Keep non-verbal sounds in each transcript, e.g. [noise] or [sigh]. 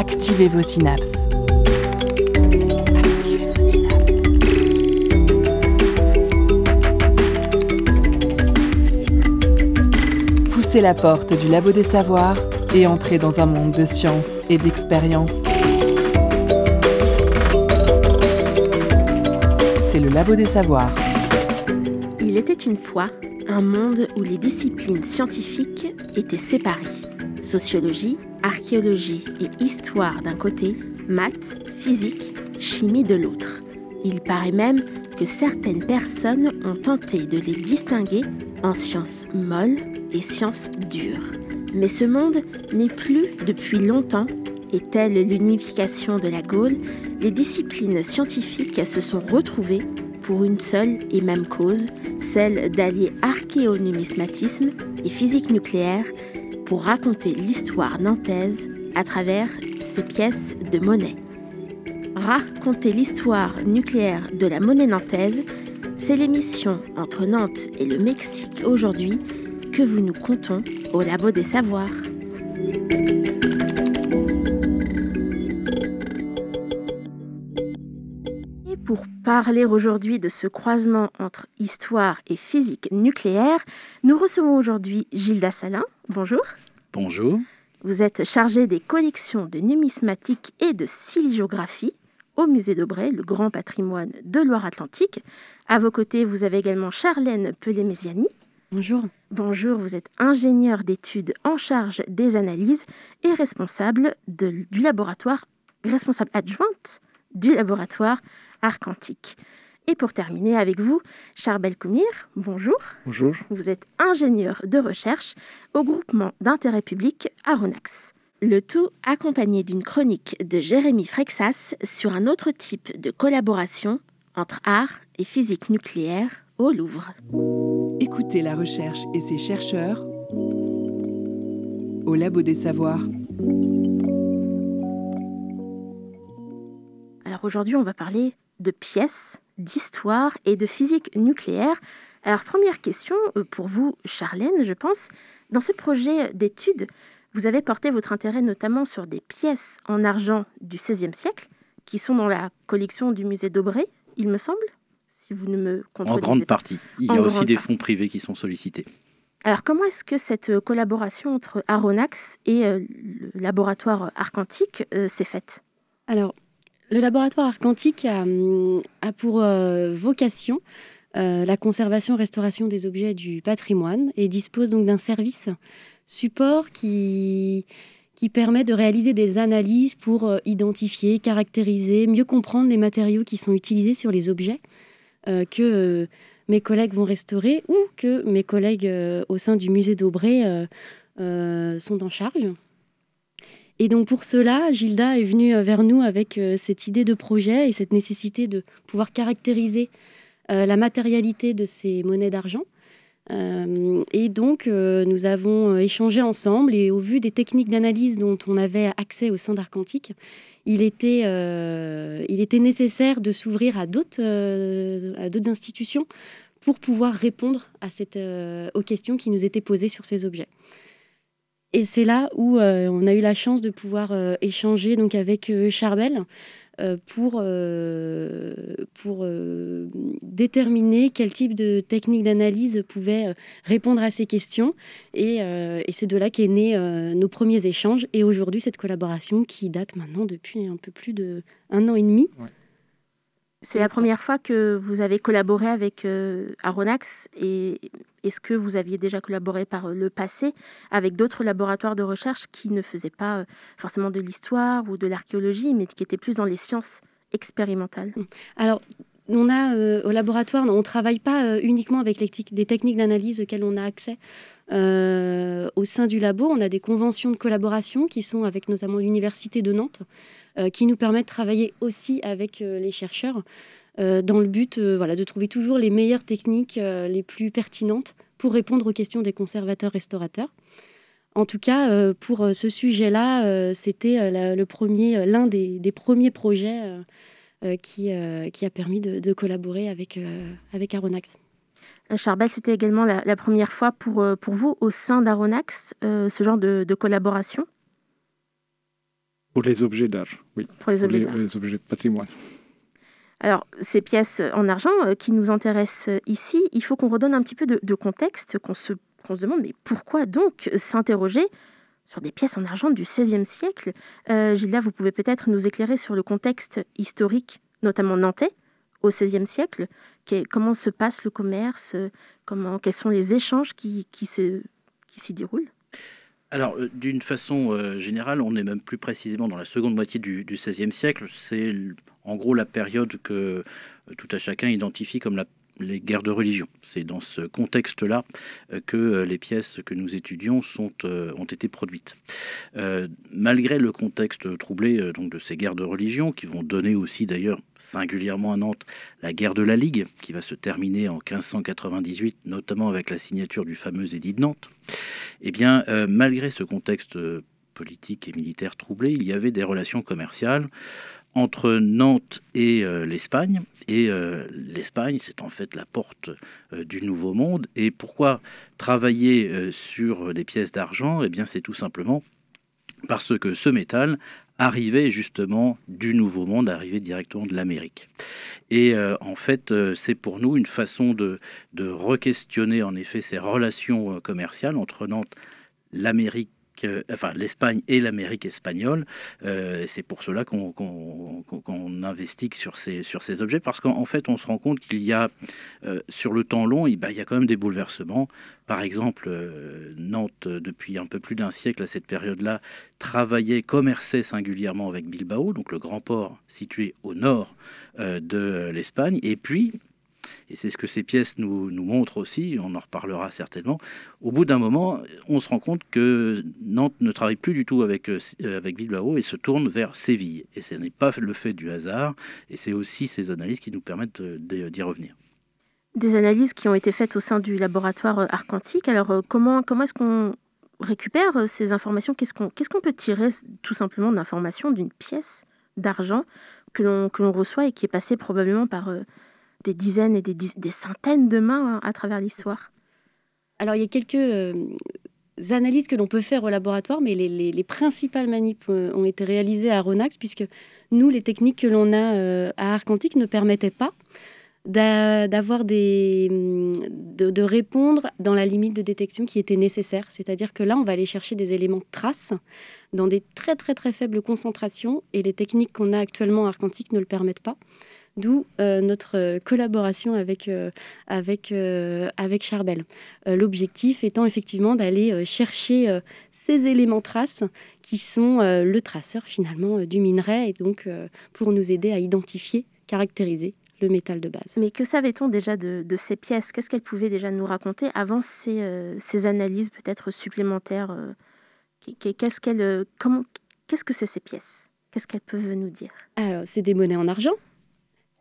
Activez vos synapses. Activez. Poussez la porte du labo des savoirs et entrez dans un monde de science et d'expérience. C'est le labo des savoirs. Il était une fois un monde où les disciplines scientifiques étaient séparées. Sociologie, archéologie et histoire d'un côté, maths, physique, chimie de l'autre. Il paraît même que certaines personnes ont tenté de les distinguer en sciences molles et sciences dures. Mais ce monde n'est plus depuis longtemps, et telle l'unification de la Gaule, les disciplines scientifiques se sont retrouvées pour une seule et même cause, celle d'allier archéonumismatisme et physique nucléaire pour raconter l'histoire nantaise à travers ces pièces de monnaie. Raconter l'histoire nucléaire de la monnaie nantaise, c'est l'émission entre Nantes et le Mexique aujourd'hui que vous nous comptons au Labo des Savoirs. Parler aujourd'hui de ce croisement entre histoire et physique nucléaire, nous recevons aujourd'hui Gilda Salin. Bonjour. Bonjour. Vous êtes chargé des collections de numismatique et de silégiographie au musée d'Aubray, le grand patrimoine de Loire-Atlantique. À vos côtés, vous avez également Charlène Pelé-Méziani. Bonjour. Bonjour, vous êtes ingénieur d'études en charge des analyses et responsable de- du laboratoire, responsable adjointe du laboratoire Arcantique. Et pour terminer avec vous, Charbel Koumir, bonjour. Bonjour. Vous êtes ingénieur de recherche au groupement d'intérêt public Aronax. Le tout accompagné d'une chronique de Jérémy Frexas sur un autre type de collaboration entre art et physique nucléaire au Louvre. Écoutez la recherche et ses chercheurs au labo des savoirs. Alors aujourd'hui, on va parler de pièces, d'histoire et de physique nucléaire. Alors première question euh, pour vous, Charlène, je pense. Dans ce projet d'étude, vous avez porté votre intérêt notamment sur des pièces en argent du XVIe siècle qui sont dans la collection du musée d'Aubray, il me semble, si vous ne me En contredisez grande pas. partie. Il y En a aussi grande des partie. fonds privés qui sont sollicités. Alors, comment est-ce que cette euh, collaboration entre Aronax et euh, le laboratoire Arcantique euh, s'est faite? Alors, le laboratoire Arcantique a, hum, a pour euh, vocation euh, la conservation-restauration des objets du patrimoine et dispose donc d'un service support qui, permet de réaliser des analyses pour euh, identifier, caractériser, mieux comprendre les matériaux qui sont utilisés sur les objets que mes collègues vont restaurer ou que mes collègues au sein du musée d'Aubray sont en charge. Et donc pour cela, Gilda est venue euh, vers nous avec euh, cette idée de projet et cette nécessité de pouvoir caractériser euh, la matérialité de ces monnaies d'argent. Et donc nous avons échangé ensemble et au vu des techniques d'analyse dont on avait accès au sein d'Arcantique, il était, il était nécessaire de s'ouvrir à d'autres institutions pour pouvoir répondre à aux questions qui nous étaient posées sur ces objets. Et c'est là où euh, on a eu la chance de pouvoir euh, échanger donc avec euh, Charbel pour, pour déterminer quel type de technique d'analyse pouvait répondre à ces questions. Et, c'est de là qu'est né nos premiers échanges. Et aujourd'hui, cette collaboration qui date maintenant depuis un peu plus de un an et demi. C'est la première fois que vous avez collaboré avec euh, Aronax et est-ce que vous aviez déjà collaboré par le passé avec d'autres laboratoires de recherche qui ne faisaient pas euh, forcément de l'histoire ou de l'archéologie, mais qui étaient plus dans les sciences expérimentales? Alors, on a euh, au laboratoire, on ne travaille pas euh, uniquement avec les des techniques d'analyse auxquelles on a accès. Euh, au sein du labo, on a des conventions de collaboration qui sont avec notamment l'Université de Nantes, euh, qui nous permettent de travailler aussi avec euh, les chercheurs euh, dans le but euh, voilà, de trouver toujours les meilleures techniques euh, les plus pertinentes pour répondre aux questions des conservateurs-restaurateurs. En tout cas, euh, pour euh, ce sujet-là, euh, c'était euh, le euh, l'un des, des premiers projets euh, euh, qui, euh, qui a permis de, collaborer avec, euh, avec Aronax. Euh, Charbel, c'était également la, première fois pour, euh, pour vous au sein d'Aronax, euh, ce genre de collaboration? Pour les objets d'art, oui. Pour les objets d'art. Les objets de patrimoine. Alors, ces pièces en argent euh, qui nous intéressent euh, ici, il faut qu'on redonne un petit peu de, contexte, qu'on se, se, demande, mais pourquoi donc s'interroger sur des pièces en argent du XVIe siècle? Euh, Gilda, vous pouvez peut-être nous éclairer sur le contexte historique, notamment nantais, au XVIe siècle. comment se passe le commerce? Comment, Quels sont les échanges qui, qui s'y déroulent? Alors, d'une façon générale, on est même plus précisément dans la seconde moitié du XVIe siècle. C'est en gros la période que euh, tout à chacun identifie comme les guerres de religion. C'est dans ce contexte-là euh, que euh, les pièces que nous étudions sont, ont été produites. malgré le contexte troublé donc, de ces guerres de religion, qui vont donner aussi d'ailleurs singulièrement à Nantes la guerre de la Ligue, qui va se terminer en 1598, notamment avec la signature du fameux édit de Nantes, eh bien, malgré ce contexte politique et militaire troublé, il y avait des relations commerciales entre Nantes et euh, l'Espagne. Et euh, l'Espagne, c'est en fait la porte euh, du Nouveau Monde. Et pourquoi travailler sur des pièces d'argent? Eh bien, c'est tout simplement parce que ce métal arrivait justement du Nouveau Monde, arrivait directement de l'Amérique. Et en fait, c'est pour nous une façon de, de re-questionner en effet ces relations commerciales entre Nantes, l'Amérique enfin l'Espagne et l'Amérique espagnole. Euh, c'est pour cela qu'on investigue sur ces, sur ces objets, parce qu'en fait, on se rend compte qu'il y a, euh, sur le temps long, il, bah, il y a quand même des bouleversements. Par exemple, euh, Nantes, depuis un peu plus d'un siècle à cette période-là, travaillait, commerçait singulièrement avec Bilbao, donc le grand port situé au nord de l'Espagne. Et puis, et c'est ce que ces pièces nous, montrent aussi, on en reparlera certainement, au bout d'un moment, on se rend compte que Nantes ne travaille plus du tout avec, euh, avec Bilbao et se tourne vers Séville. Et ce n'est pas le fait du hasard, et c'est aussi ces analyses qui nous permettent d'y revenir. Des analyses qui ont été faites au sein du laboratoire euh, Arcantique. Alors, euh, comment, comment est-ce qu'on récupère ces informations? Qu'est-ce qu'on qu'est-ce qu'on peut tirer tout simplement d'informations d'une pièce d'argent que l'on reçoit et qui est passée probablement par des dizaines et des, centaines de mains hein, à travers l'histoire. Alors il y a quelques euh, analyses que l'on peut faire au laboratoire, mais les, principales manips euh, ont été réalisées à Ronax, puisque nous, les techniques que l'on a euh, à Arcantique ne permettaient pas d'avoir des de, de, répondre dans la limite de détection qui était nécessaire. C'est-à-dire que là on va aller chercher des éléments de trace dans des très très très faibles concentrations et les techniques qu'on a actuellement à Arcantique ne le permettent pas d'où euh, notre euh, collaboration avec, euh, avec, avec Charbel. L'objectif étant effectivement d'aller chercher ces éléments traces qui sont le traceur finalement du minerai et donc pour nous aider à identifier, caractériser le métal de base. Mais que savait-on déjà de, ces pièces? Qu'est-ce qu'elles pouvaient déjà nous raconter avant ces, ces analyses peut-être supplémentaires Qu'est-ce qu'elles, comment, qu'est-ce que c'est ces pièces? Qu'est-ce qu'elles peuvent nous dire? Alors, c'est des monnaies en argent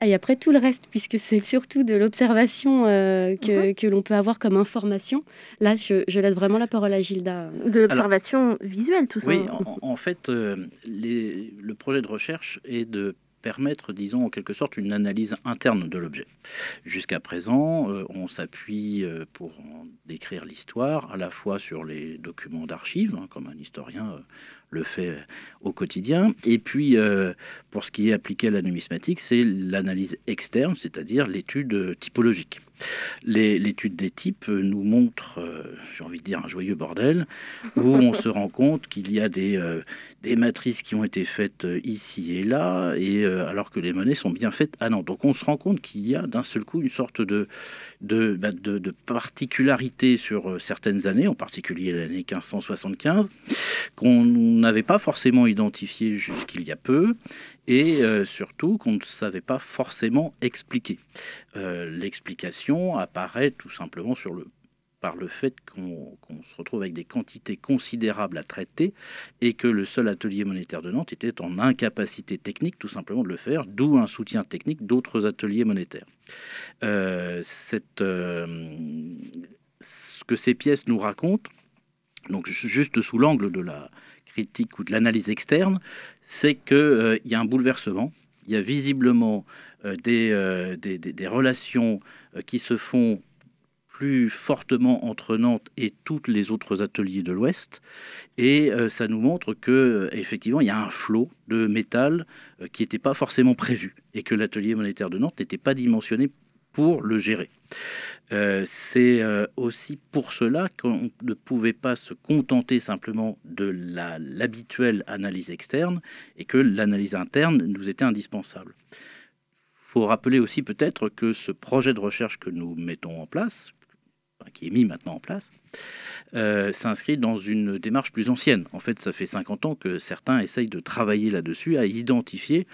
et après tout le reste, puisque c'est surtout de l'observation euh, que, mhm. que l'on peut avoir comme information. Là, je, laisse vraiment la parole à Gilda. De l'observation visuelle, tout ça. Oui, en, fait, euh, les, le projet de recherche est de permettre, disons, en quelque sorte, une analyse interne de l'objet. Jusqu'à présent, euh, on s'appuie pour décrire l'histoire à la fois sur les documents d'archives, hein, comme un historien le fait au quotidien. Et puis, euh, pour ce qui est appliqué à la numismatique, c'est l'analyse externe, c'est-à-dire l'étude typologique. L'étude des types nous montre, euh, j'ai envie de dire, un joyeux bordel, où [laughs] on se rend compte qu'il y a des, euh, des matrices qui ont été faites ici et là, et alors que les monnaies sont bien faites ah non Donc on se rend compte qu'il y a d'un seul coup une sorte de, de, bah, de, de particularité sur certaines années, en particulier l'année 1575, qu'on n'avait pas forcément identifié jusqu'il y a peu et euh, surtout qu'on ne savait pas forcément expliquer. Euh, l'explication apparaît tout simplement sur le par le fait qu'on se retrouve avec des quantités considérables à traiter et que le seul atelier monétaire de Nantes était en incapacité technique tout simplement de le faire, d'où un soutien technique d'autres ateliers monétaires. Euh, cette, ce que ces pièces nous racontent, donc juste sous l'angle de la, critique ou de l'analyse externe, c'est qu'il euh, y a un bouleversement. Il y a visiblement euh, euh, des, des, des, relations qui se font plus fortement entre Nantes et tous les autres ateliers de l'Ouest. Et euh, ça nous montre que effectivement, il y a un flot de métal qui n'était pas forcément prévu et que l'atelier monétaire de Nantes n'était pas dimensionné pour le gérer. Euh, c'est euh, aussi pour cela qu'on ne pouvait pas se contenter simplement de l'habituelle analyse externe et que l'analyse interne nous était indispensable. Il faut rappeler aussi peut-être que ce projet de recherche que nous mettons en place, qui est mis maintenant en place, euh, s'inscrit dans une démarche plus ancienne. En fait, ça fait 50 ans que certains essayent de travailler là-dessus, à identifier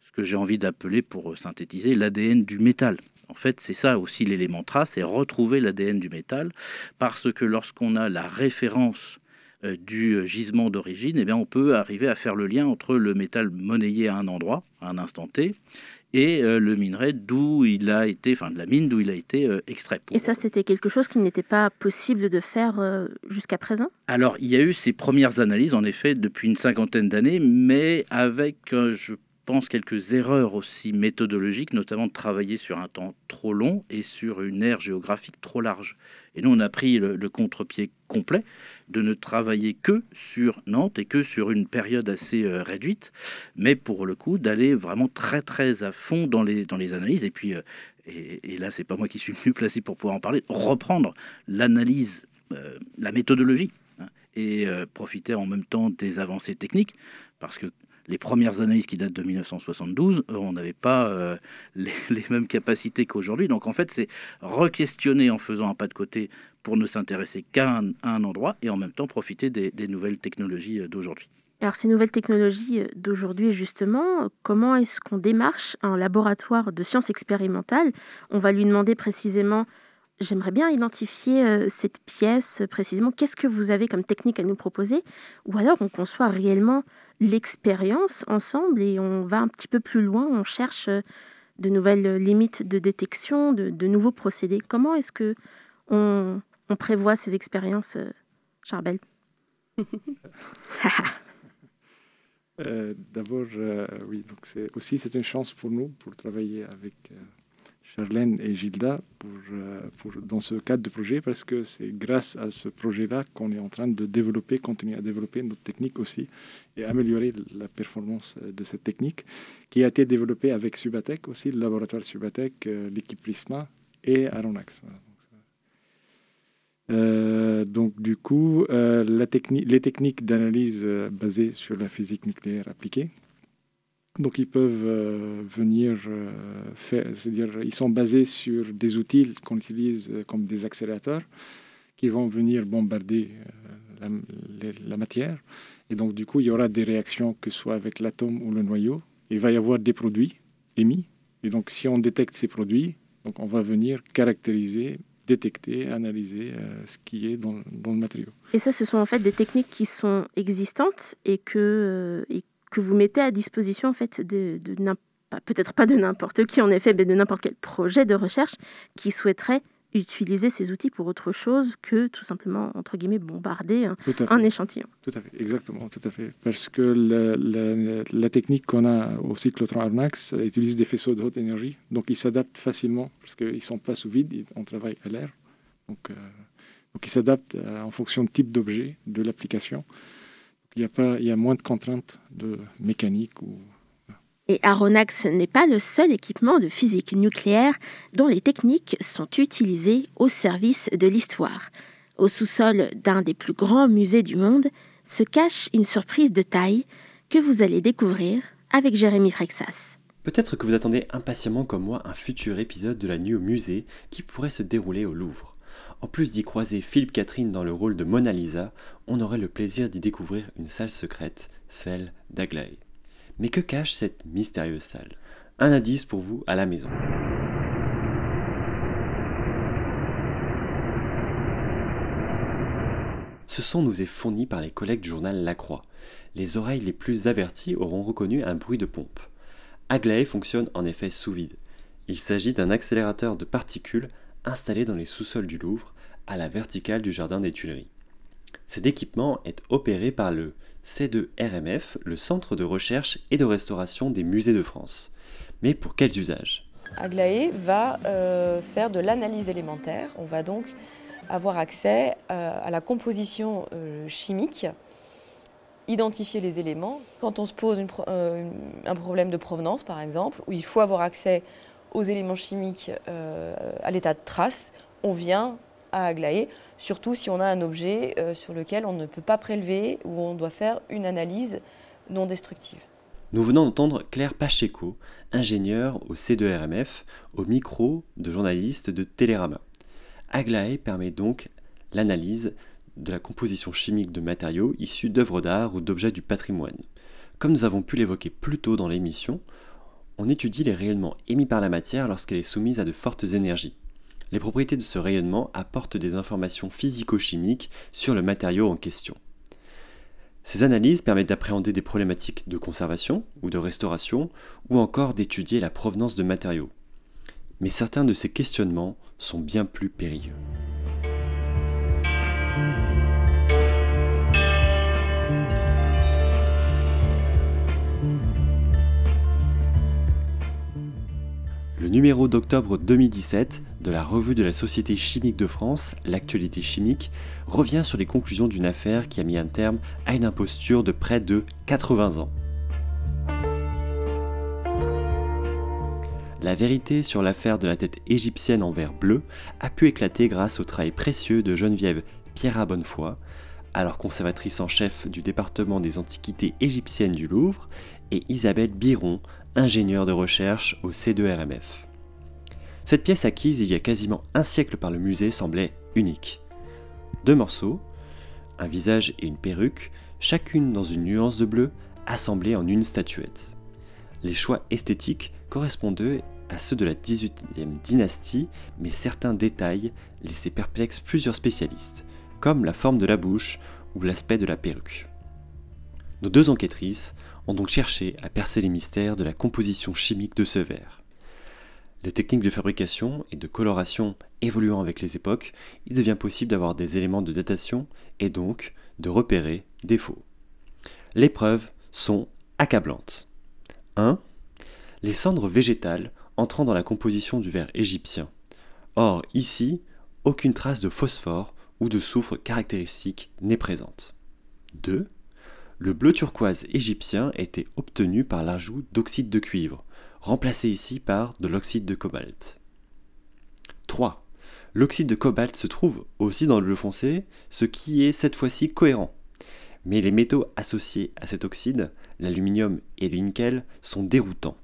ce que j'ai envie d'appeler, pour synthétiser, l'ADN du métal. En fait, c'est ça aussi l'élément trace, c'est retrouver l'ADN du métal, parce que lorsqu'on a la référence euh, du euh, gisement d'origine, eh bien, on peut arriver à faire le lien entre le métal monnayé à un endroit, à un instant T, et euh, le minerai d'où il a été, enfin de la mine d'où il a été extrait. Et ça, c'était quelque chose qui n'était pas possible de faire jusqu'à présent? Alors, il y a eu ces premières analyses, en effet, depuis une cinquantaine d'années, mais avec, je pense, quelques erreurs aussi méthodologiques, notamment de travailler sur un temps trop long et sur une aire géographique trop large. Et nous, on a pris le, contre-pied complet de ne travailler que sur Nantes et que sur une période assez euh, réduite, mais pour le coup, d'aller vraiment très très à fond dans les, dans les analyses. Et puis, euh, et, là, c'est pas moi qui suis mieux [laughs] placé pour pouvoir en parler, reprendre l'analyse, euh, la méthodologie, hein, et profiter en même temps des avancées techniques, parce que les premières analyses qui datent de 1972, euh, on n'avait pas euh, [laughs] les, mêmes capacités qu'aujourd'hui. Donc en fait, c'est re-questionner en faisant un pas de côté pour ne s'intéresser qu'à un, endroit et en même temps profiter des, nouvelles technologies euh, d'aujourd'hui. Alors ces nouvelles technologies d'aujourd'hui, justement, comment est-ce qu'on démarche un laboratoire de sciences expérimentales? On va lui demander précisément J'aimerais bien identifier cette pièce précisément. Qu'est-ce que vous avez comme technique à nous proposer? Ou alors on conçoit réellement l'expérience ensemble et on va un petit peu plus loin, on cherche euh, de nouvelles limites de détection, de, nouveaux procédés. Comment est-ce que on, prévoit ces expériences, euh, Charbel? [laughs] Euh, D'abord, oui, donc c'est aussi c'est une chance pour nous pour travailler avec Charlène et Gilda euh, dans ce cadre de projet parce que c'est grâce à ce projet-là qu'on est en train de développer, continuer à développer notre technique aussi et améliorer la performance euh, de cette technique qui a été développée avec Subatec aussi, le laboratoire Subatec, euh, l'équipe Prisma et Aronax. donc du coup, les techniques d'analyse basées sur la physique nucléaire appliquée donc ils peuvent euh, venir euh, faire, c'est-à-dire ils sont basés sur des outils qu'on utilise euh, comme des accélérateurs qui vont venir bombarder la, matière. Et donc du coup il y aura des réactions que ce soit avec l'atome ou le noyau. Il va y avoir des produits émis. Et donc si on détecte ces produits, donc on va venir caractériser détecter, analyser ce qui est dans, le matériau. Et ça, ce sont en fait des techniques qui sont existantes et que, que vous mettez à disposition en fait de, peut-être pas de n'importe qui en effet, mais de n'importe quel projet de recherche qui souhaiterait utiliser ces outils pour autre chose que tout simplement, entre guillemets, bombarder un, échantillon. Tout à fait, exactement, tout à fait. Parce que la, technique qu'on a au cyclotron Armax utilise des faisceaux de haute énergie, donc ils s'adaptent facilement, parce qu'ils ne sont pas sous vide, on travaille à l'air. Donc, euh, donc ils s'adaptent euh, en fonction du type d'objet, de l'application il y, a pas, il y a moins de contraintes de mécanique. Ou... Et Aronax n'est pas le seul équipement de physique nucléaire dont les techniques sont utilisées au service de l'histoire. Au sous-sol d'un des plus grands musées du monde se cache une surprise de taille que vous allez découvrir avec Jérémy Frexas. Peut-être que vous attendez impatiemment comme moi un futur épisode de la nuit au musée qui pourrait se dérouler au Louvre. En plus d'y croiser Philippe Catherine dans le rôle de Mona Lisa, on aurait le plaisir d'y découvrir une salle secrète, celle d'Aglaé. Mais que cache cette mystérieuse salle? Un indice pour vous à la maison. Ce son nous est fourni par les collègues du journal La Croix. Les oreilles les plus averties auront reconnu un bruit de pompe. Aglaé fonctionne en effet sous vide. Il s'agit d'un accélérateur de particules installé dans les sous-sols du Louvre, à la verticale du jardin des Tuileries. Cet équipement est opéré par le C2RMF, le Centre de recherche et de restauration des musées de France. Mais pour quels usages? Aglaé va faire de l'analyse élémentaire. On va donc avoir accès à la composition chimique identifier les éléments. Quand on se pose euh, un problème de provenance, par exemple, où il faut avoir accès aux éléments chimiques euh, à l'état de trace, on vient à Aglaé, surtout si on a un objet euh, sur lequel on ne peut pas prélever ou on doit faire une analyse non destructive. Nous venons d'entendre Claire Pacheco, ingénieure au C2RMF, au micro de journaliste de Télérama. Aglaé permet donc l'analyse de la composition chimique de matériaux issus d'œuvres d'art ou d'objets du patrimoine. Comme nous avons pu l'évoquer plus tôt dans l'émission, on étudie les rayonnements émis par la matière lorsqu'elle est soumise à de fortes énergies. Les propriétés de ce rayonnement apportent des informations physico-chimiques sur le matériau en question. Ces analyses permettent d'appréhender des problématiques de conservation ou de restauration, ou encore d'étudier la provenance de matériaux. Mais certains de ces questionnements sont bien plus périlleux. Le numéro d'octobre 2017 de la revue de la Société chimique de France, L'actualité chimique, revient sur les conclusions d'une affaire qui a mis un terme à une imposture de près de 80 ans. La vérité sur l'affaire de la tête égyptienne en verre bleu a pu éclater grâce au travail précieux de Geneviève Pierre Bonnefoy, alors conservatrice en chef du département des antiquités égyptiennes du Louvre, et Isabelle Biron, ingénieure de recherche au C2RMF. Cette pièce acquise il y a quasiment un siècle par le musée semblait unique. Deux morceaux, un visage et une perruque, chacune dans une nuance de bleu, assemblées en une statuette. Les choix esthétiques correspondaient à ceux de la 18e dynastie, mais certains détails laissaient perplexes plusieurs spécialistes, comme la forme de la bouche ou l'aspect de la perruque. Nos deux enquêtrices ont donc cherché à percer les mystères de la composition chimique de ce verre. Les techniques de fabrication et de coloration évoluant avec les époques, il devient possible d'avoir des éléments de datation et donc de repérer des faux. Les preuves sont accablantes. 1. Les cendres végétales entrant dans la composition du verre égyptien. Or, ici, aucune trace de phosphore ou de soufre caractéristique n'est présente. 2. Le bleu turquoise égyptien était obtenu par l'ajout d'oxyde de cuivre, remplacé ici par de l'oxyde de cobalt. 3. L'oxyde de cobalt se trouve aussi dans le bleu foncé, ce qui est cette fois-ci cohérent. Mais les métaux associés à cet oxyde, l'aluminium et le nickel, sont déroutants.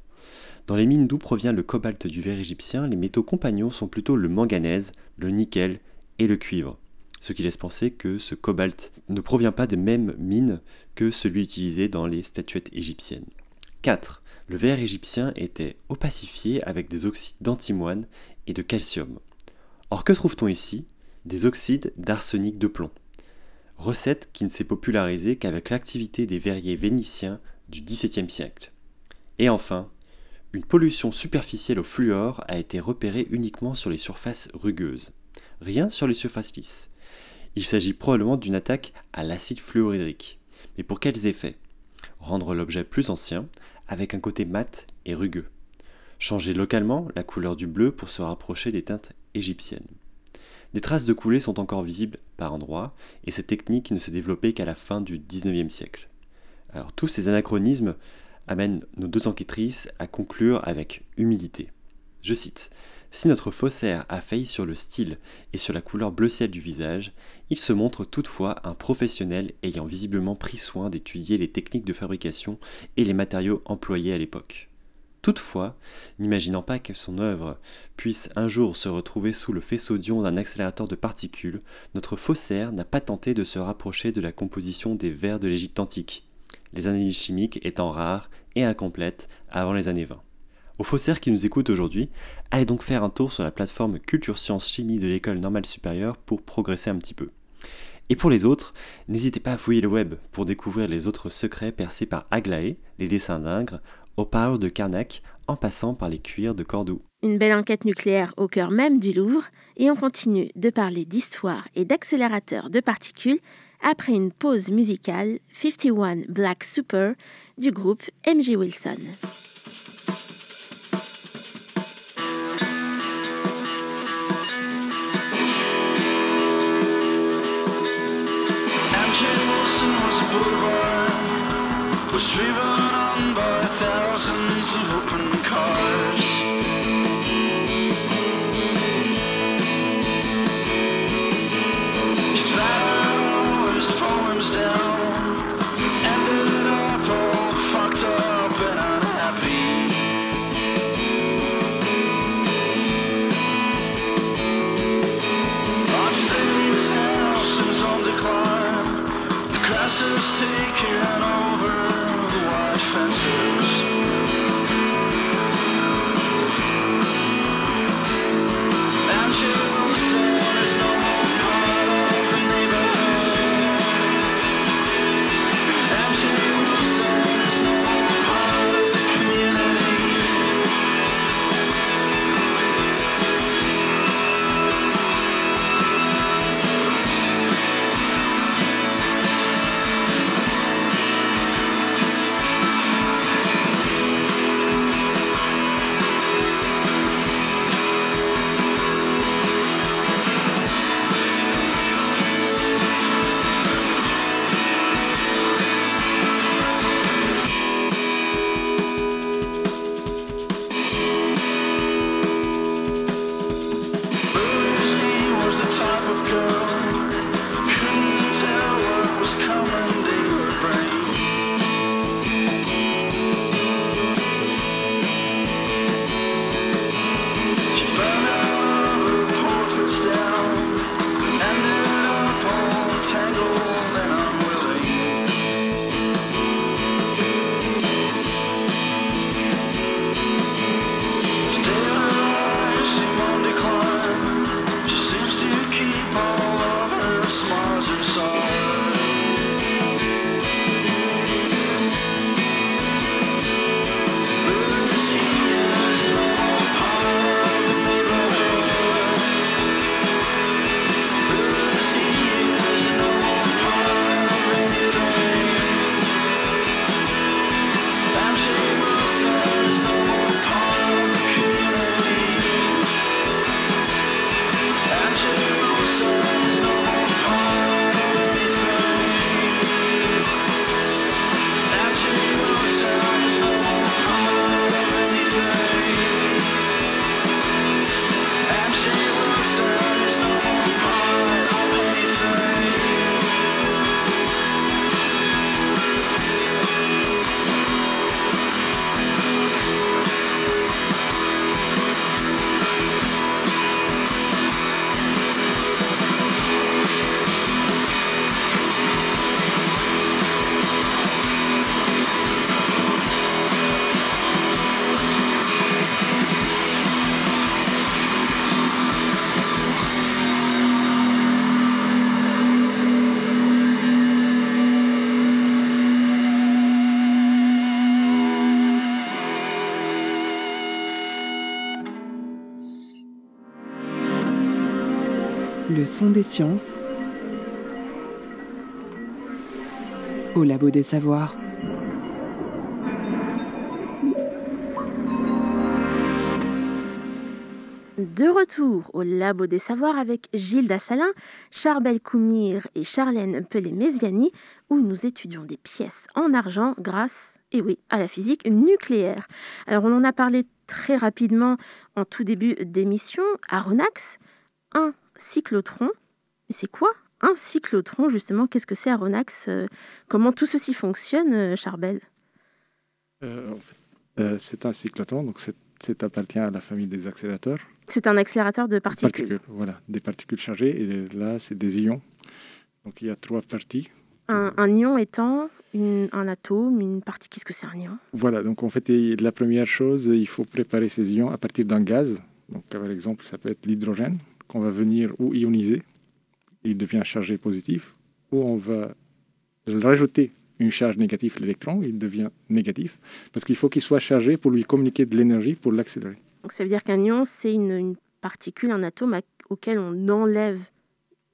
Dans les mines d'où provient le cobalt du verre égyptien, les métaux compagnons sont plutôt le manganèse, le nickel et le cuivre ce qui laisse penser que ce cobalt ne provient pas des mêmes mines que celui utilisé dans les statuettes égyptiennes. 4. Le verre égyptien était opacifié avec des oxydes d'antimoine et de calcium. Or que trouve-t-on ici? Des oxydes d'arsenic de plomb. Recette qui ne s'est popularisée qu'avec l'activité des verriers vénitiens du XVIIe siècle. Et enfin, une pollution superficielle au fluor a été repérée uniquement sur les surfaces rugueuses, rien sur les surfaces lisses. Il s'agit probablement d'une attaque à l'acide fluorhydrique. Mais pour quels effets? Rendre l'objet plus ancien, avec un côté mat et rugueux. Changer localement la couleur du bleu pour se rapprocher des teintes égyptiennes. Des traces de coulée sont encore visibles par endroits, et cette technique ne s'est développée qu'à la fin du XIXe siècle. Alors tous ces anachronismes amènent nos deux enquêtrices à conclure avec humilité. Je cite si notre faussaire a failli sur le style et sur la couleur bleu ciel du visage, il se montre toutefois un professionnel ayant visiblement pris soin d'étudier les techniques de fabrication et les matériaux employés à l'époque. Toutefois, n'imaginant pas que son œuvre puisse un jour se retrouver sous le faisceau d'ion d'un accélérateur de particules, notre faussaire n'a pas tenté de se rapprocher de la composition des vers de l'Égypte antique, les analyses chimiques étant rares et incomplètes avant les années 20. Aux faussaires qui nous écoutent aujourd'hui, allez donc faire un tour sur la plateforme Culture Sciences Chimie de l'école normale supérieure pour progresser un petit peu. Et pour les autres, n'hésitez pas à fouiller le web pour découvrir les autres secrets percés par Aglaé, des dessins d'Ingres, aux parures de Carnac, en passant par les cuirs de Cordoue. Une belle enquête nucléaire au cœur même du Louvre, et on continue de parler d'histoire et d'accélérateurs de particules après une pause musicale 51 Black Super du groupe MG Wilson. Was driven son des sciences au labo des savoirs. De retour au Labo des Savoirs avec Gilles Dassalin, Charbel Koumir et Charlène Pelé-Méziani, où nous étudions des pièces en argent grâce, et oui, à la physique nucléaire. Alors, on en a parlé très rapidement en tout début d'émission. Aronax, un cyclotron. Mais c'est quoi un cyclotron, justement? Qu'est-ce que c'est Aronax? Euh, Comment tout ceci fonctionne, euh, Charbel? Euh, en fait, euh, c'est un cyclotron, donc c'est appartient à la famille des accélérateurs. C'est un accélérateur de particules. Voilà, des particules chargées. Et là, c'est des ions. Donc il y a trois parties. Un, un ion étant une- un atome, une partie. Qu'est-ce que c'est un ion? Voilà, donc en fait, la première chose, il faut préparer ces ions à partir d'un gaz. Donc par exemple, ça peut être l'hydrogène qu'on va venir ou ioniser. Il devient chargé positif. Ou on va rajouter une charge négative, l'électron, il devient négatif. Parce qu'il faut qu'il soit chargé pour lui communiquer de l'énergie pour l'accélérer. Donc ça veut dire qu'un ion, c'est une, une particule, un atome à- auquel on enlève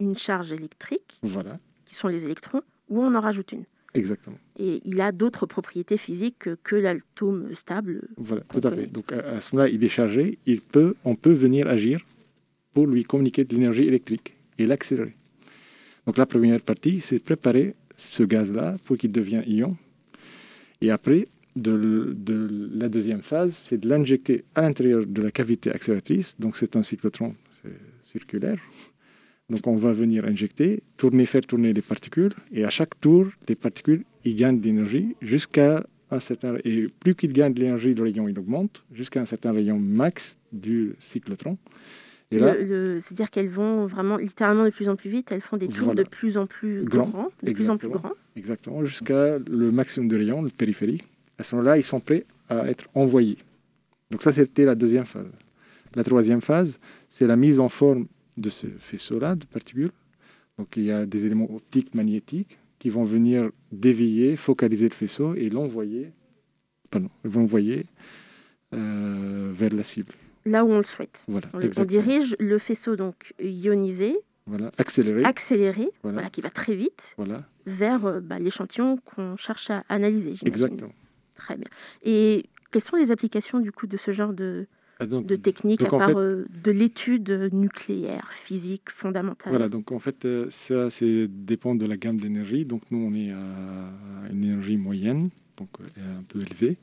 une charge électrique, Voilà, qui sont les électrons, ou on en rajoute une. exactement. Et il a d'autres propriétés physiques que, l'atome stable. Voilà, tout à fait. Donc à, à ce moment-là, il est chargé, il peut, on peut venir agir pour lui communiquer de l'énergie électrique et l'accélérer. Donc la première partie, c'est préparer ce gaz-là pour qu'il devienne ion. Et après, de, de la deuxième phase, c'est de l'injecter à l'intérieur de la cavité accélératrice. Donc c'est un cyclotron circulaire. Donc on va venir injecter, tourner, faire tourner les particules. Et à chaque tour, les particules, ils gagnent de l'énergie jusqu'à un certain... Et plus qu'ils gagnent de l'énergie, le rayon il augmente jusqu'à un certain rayon max du cyclotron. C'est-à-dire qu'elles vont vraiment littéralement de plus en plus vite, elles font des tours de plus en plus grands, de plus en plus grands. Exactement, jusqu'à le maximum de rayon, le périphérique. À ce moment-là, ils sont prêts à être envoyés. Donc ça, c'était la deuxième phase. La troisième phase, c'est la mise en forme de ce faisceau-là de particules. Donc il y a des éléments optiques, magnétiques qui vont venir dévier, focaliser le faisceau et l'envoyer, pardon, l'envoyer euh, vers la cible. Là où on le souhaite. Voilà, on, dirige le faisceau donc ionisé, voilà, accéléré, accéléré voilà. qui va très vite, vers euh, bah, l'échantillon qu'on cherche à analyser. Exactement. Très bien. Et quelles sont les applications du coup de ce genre de, ah, de technique à part euh, de l'étude nucléaire, physique fondamentale? Voilà, donc en fait, euh, ça c'est dépend de la gamme d'énergie. Donc nous, on est à une énergie moyenne, donc euh, un peu élevée.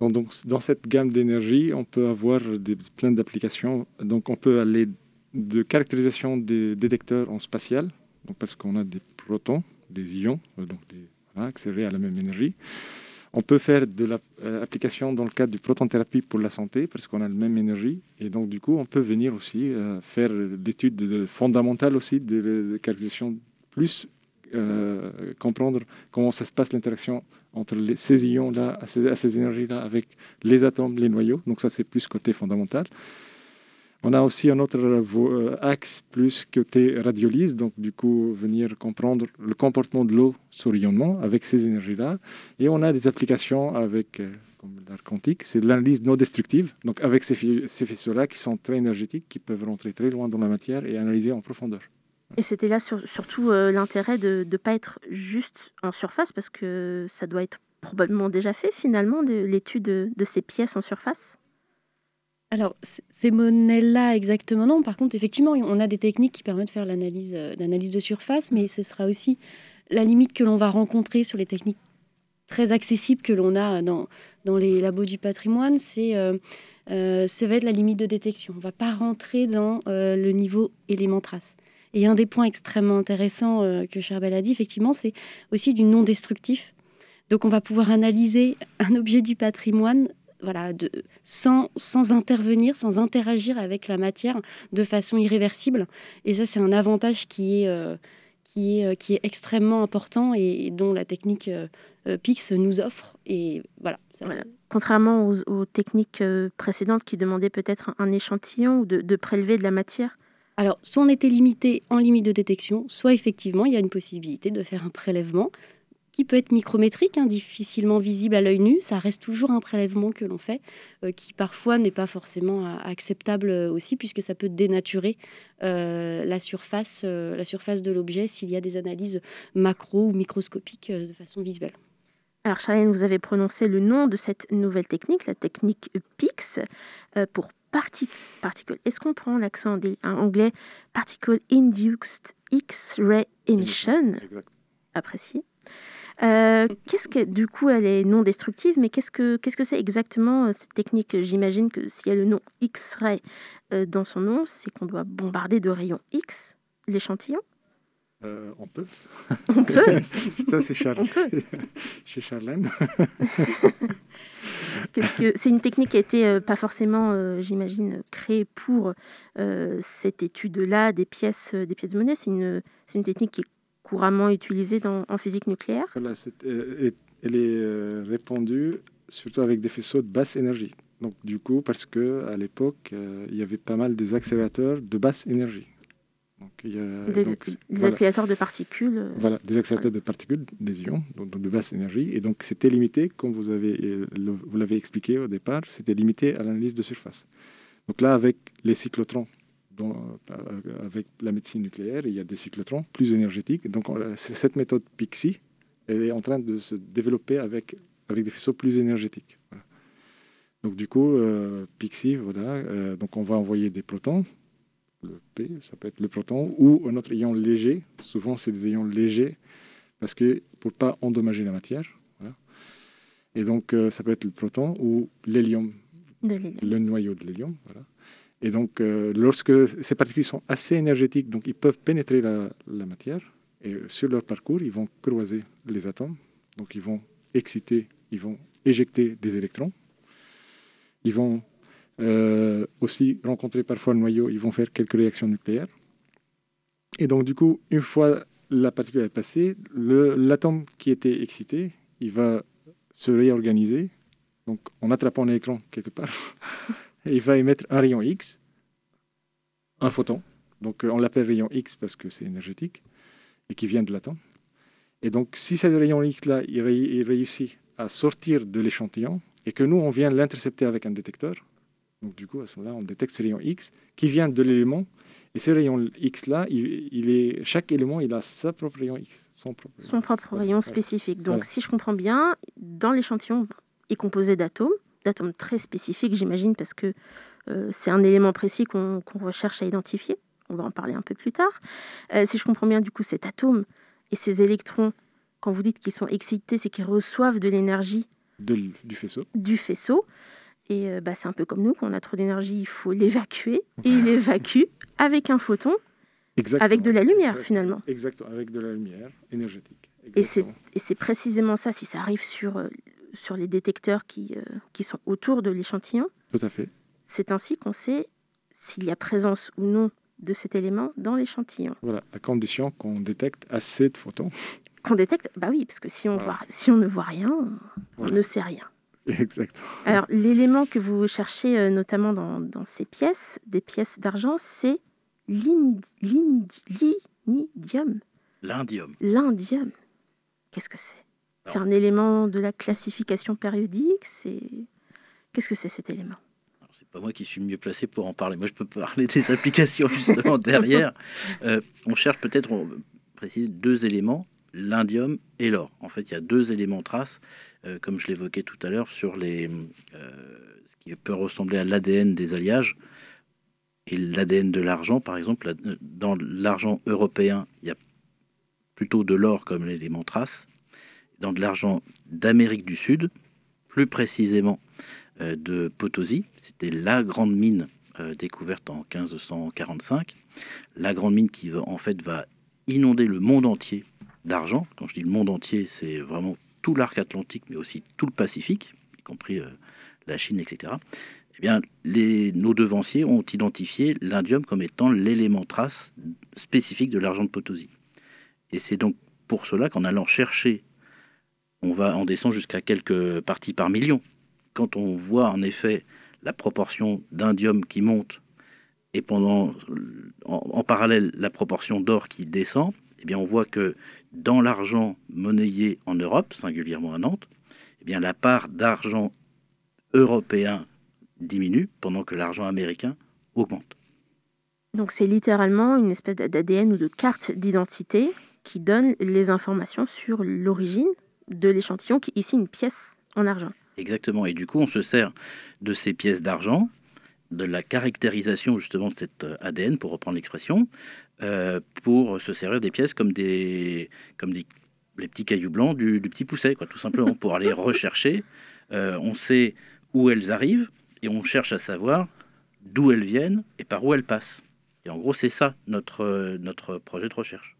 Donc, dans cette gamme d'énergie, on peut avoir des, plein d'applications. Donc on peut aller de caractérisation des détecteurs en spatial, donc parce qu'on a des protons, des ions, donc des, voilà, accélérés à la même énergie. On peut faire de l'application dans le cadre du proton-thérapie pour la santé, parce qu'on a la même énergie. Et donc, du coup, on peut venir aussi euh, faire d'études fondamentales aussi, de, de caractérisation plus euh, comprendre comment ça se passe l'interaction entre ces ions-là, ces, ces énergies-là, avec les atomes, les noyaux. Donc ça, c'est plus côté fondamental. On a aussi un autre euh, axe plus côté radiolyse, donc du coup venir comprendre le comportement de l'eau sur rayonnement avec ces énergies-là. Et on a des applications avec, euh, comme l'art quantique, c'est l'analyse non destructive, donc avec ces, ces faisceaux-là qui sont très énergétiques, qui peuvent rentrer très loin dans la matière et analyser en profondeur. Et c'était là surtout euh, l'intérêt de ne pas être juste en surface, parce que ça doit être probablement déjà fait finalement, de l'étude de ces pièces en surface? Alors, ces monnaies-là, exactement non. Par contre, effectivement, on a des techniques qui permettent de faire l'analyse, euh, de surface, mais ce sera aussi la limite que l'on va rencontrer sur les techniques très accessibles que l'on a dans, dans les labos du patrimoine. C'est euh, euh, ça va être la limite de détection. On ne va pas rentrer dans le niveau élément trace. Et un des points extrêmement intéressants que Charbel a dit, effectivement, c'est aussi du non destructif. Donc, on va pouvoir analyser un [laughs] objet du patrimoine voilà, sans, sans intervenir, sans interagir avec la matière de façon irréversible. Et ça, c'est un avantage qui est, euh, qui, est, euh, qui est extrêmement important et, dont la technique euh, PIX nous offre. Et voilà. Contrairement aux, techniques précédentes qui demandaient peut-être un, échantillon ou de prélever de la matière. Alors, soit on était limité en limite de détection, soit effectivement, il y a une possibilité de faire un prélèvement qui peut être micrométrique, hein, difficilement visible à l'œil nu. Ça reste toujours un prélèvement que l'on fait, euh, qui parfois n'est pas forcément euh, acceptable euh, aussi, puisque ça peut dénaturer la, surface, la surface de l'objet s'il y a des analyses macro ou microscopiques de façon visuelle. Alors Charlène, vous avez prononcé le nom de cette nouvelle technique, la technique PIX, pour particle. Est-ce qu'on prend l'accent anglais? Particle Induced X-ray Emission Apprécié. Euh, [laughs] qu'est-ce que, du coup, elle est non destructive, mais qu'est-ce que qu'est-ce que c'est exactement euh, cette technique? J'imagine que s'il y a le nom X-ray euh, dans son nom, c'est qu'on doit bombarder de rayons X l'échantillon. On peut. On peut. [laughs] Ça, c'est [laughs] chez Charlène. [laughs] que c'est une technique qui a été pas forcément, j'imagine, créée pour cette étude-là des pièces, des pièces de monnaie. C'est une, technique qui est couramment utilisée dans, en physique nucléaire voilà, euh, Elle est euh, répandue surtout avec des faisceaux de basse énergie. Donc du coup, parce que à l'époque, euh, il y avait pas mal des accélérateurs de basse énergie. Donc, il y a, des, accélérateurs de particules. Voilà, des accélérateurs de particules, des ions, donc de basse énergie. Et donc c'était limité, comme vous avez vous l'avez expliqué au départ, c'était limité à l'analyse de surface. Donc là, avec les cyclotrons euh, avec la médecine nucléaire, il y a des cyclotrons plus énergétiques. Donc cette méthode PIXI elle est en train de se développer avec, avec des faisceaux plus énergétiques. Donc du coup, euh, PIXI, voilà, euh, donc on va envoyer des protons, le P, ça peut être le proton, ou un autre ion léger. Souvent, c'est des ions légers parce que pour pas endommager la matière. Voilà. Et donc, euh, ça peut être le proton ou l'hélium. le noyau de l'hélium. Voilà. Et donc, euh, lorsque ces particules sont assez énergétiques, donc ils peuvent pénétrer la, la matière, et sur leur parcours, ils vont croiser les atomes. Donc, ils vont exciter, ils vont éjecter des électrons. Ils vont euh, aussi rencontrer parfois le noyau, ils vont faire quelques réactions nucléaires. Et donc, du coup, une fois la particule est passée, l'atome qui était excité, il va se réorganiser, donc en attrapant un électron quelque part, et [laughs] il va émettre un rayon X, un photon. Donc, on l'appelle rayon X parce que c'est énergétique et qui vient de l'atome. Et donc, si ce rayon X-là, il réussit à sortir de l'échantillon et que nous, on vient l'intercepter avec un détecteur, donc du coup, à ce moment-là, on détecte ce rayon X qui vient de l'élément. Et ce rayon X-là, il, il est, chaque élément, il a sa propre rayon X, son propre rayon. Son propre Voilà, rayon voilà. spécifique. Donc, Voilà. si je comprends bien, dans l'échantillon est composé d'atomes, d'atomes très spécifiques, j'imagine, parce que euh, c'est un élément précis qu'on recherche à identifier. On va en parler un peu plus tard. Euh, si je comprends bien, du coup, cet atome et ces électrons, quand vous dites qu'ils sont excités, c'est qu'ils reçoivent de l'énergie faisceau. du faisceau. Et euh, bah, c'est un peu comme nous, quand on a trop d'énergie, il faut l'évacuer. Et il évacue avec un photon, Exactement. avec de la lumière, Exactement. finalement. Exactement, avec de la lumière énergétique. Et c'est Exactement. et c'est précisément ça, si ça arrive sur, euh, sur les détecteurs qui, euh, qui sont autour de l'échantillon, Tout à fait. c'est ainsi qu'on sait s'il y a présence ou non de cet élément dans l'échantillon. Voilà, à condition qu'on détecte assez de photons. Qu'on détecte, bah oui, parce que si on, Voilà. voit, si on ne voit rien, on Voilà. ne sait rien. [laughs] Exactement. Alors, l'élément que vous cherchez euh, notamment dans, dans ces pièces, des pièces d'argent, c'est l'inid- l'inid- l'inidium, L'indium. l'indium. Qu'est-ce que c'est? C'est un élément de la classification périodique C'est Qu'est-ce que c'est cet élément? C'est pas moi qui suis mieux placé pour en parler. Moi, je peux parler des [laughs] applications justement derrière. [laughs] Euh, on cherche peut-être, on va préciser deux éléments, l'indium et l'or. En fait, il y a deux éléments traces, euh, comme je l'évoquais tout à l'heure, sur les, euh, ce qui peut ressembler à l'ADN des alliages. Et l'ADN de l'argent, par exemple, dans l'argent européen, il y a plutôt de l'or comme élément trace. Dans de l'argent d'Amérique du Sud, plus précisément euh, de Potosi. C'était la grande mine découverte en 1545. La grande mine qui en fait va inonder le monde entier d'argent. Quand je dis le monde entier, c'est vraiment tout l'arc atlantique, mais aussi tout le Pacifique, y compris euh, la Chine, etc. Eh bien, nos devanciers ont identifié l'indium comme étant l'élément trace spécifique de l'argent de Potosi. Et c'est donc pour cela qu'en allant chercher, on va en descend jusqu'à quelques parties par million quand on voit en effet la proportion d'indium qui monte et pendant en, en parallèle la proportion d'or qui descend, eh bien on voit que dans l'argent monnayé en Europe, singulièrement à Nantes, eh bien la part d'argent européen diminue pendant que l'argent américain augmente. Donc c'est littéralement une espèce d'ADN ou de carte d'identité qui donne les informations sur l'origine de l'échantillon, qui est ici une pièce en argent. Exactement. Et du coup, on se sert de ces pièces d'argent, de la caractérisation justement de cet euh, ADN, pour reprendre l'expression, euh, pour se servir des pièces comme des, comme des les petits cailloux blancs du, du petit pousset, quoi, tout simplement, pour aller [laughs] rechercher. Euh, on sait où elles arrivent et on cherche à savoir d'où elles viennent et par où elles passent. Et en gros, c'est ça notre, euh, notre projet de recherche.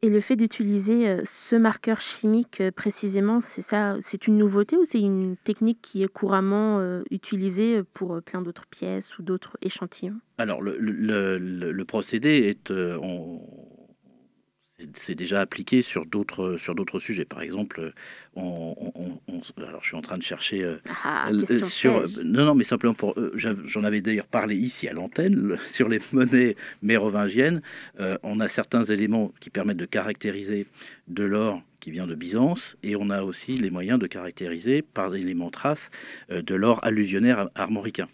Et le fait d'utiliser euh, ce marqueur chimique euh, précisément, c'est ça, c'est une nouveauté ou c'est une technique qui est couramment euh, utilisée pour plein d'autres pièces ou d'autres échantillons? Alors, le, le- le- le procédé est, on- c'est- déjà appliqué sur d'autres sur d'autres sujets. Par exemple, on, on- alors je suis en train de chercher euh, Ah, euh, question sur non non mais simplement pour euh, j'en avais d'ailleurs parlé ici à l'antenne [laughs] sur les monnaies mérovingiennes. Euh, on a certains éléments qui permettent de caractériser de l'or qui vient de Byzance et on a aussi les moyens de caractériser par l'élément trace euh, de l'or allusionnaire ar- armoricain.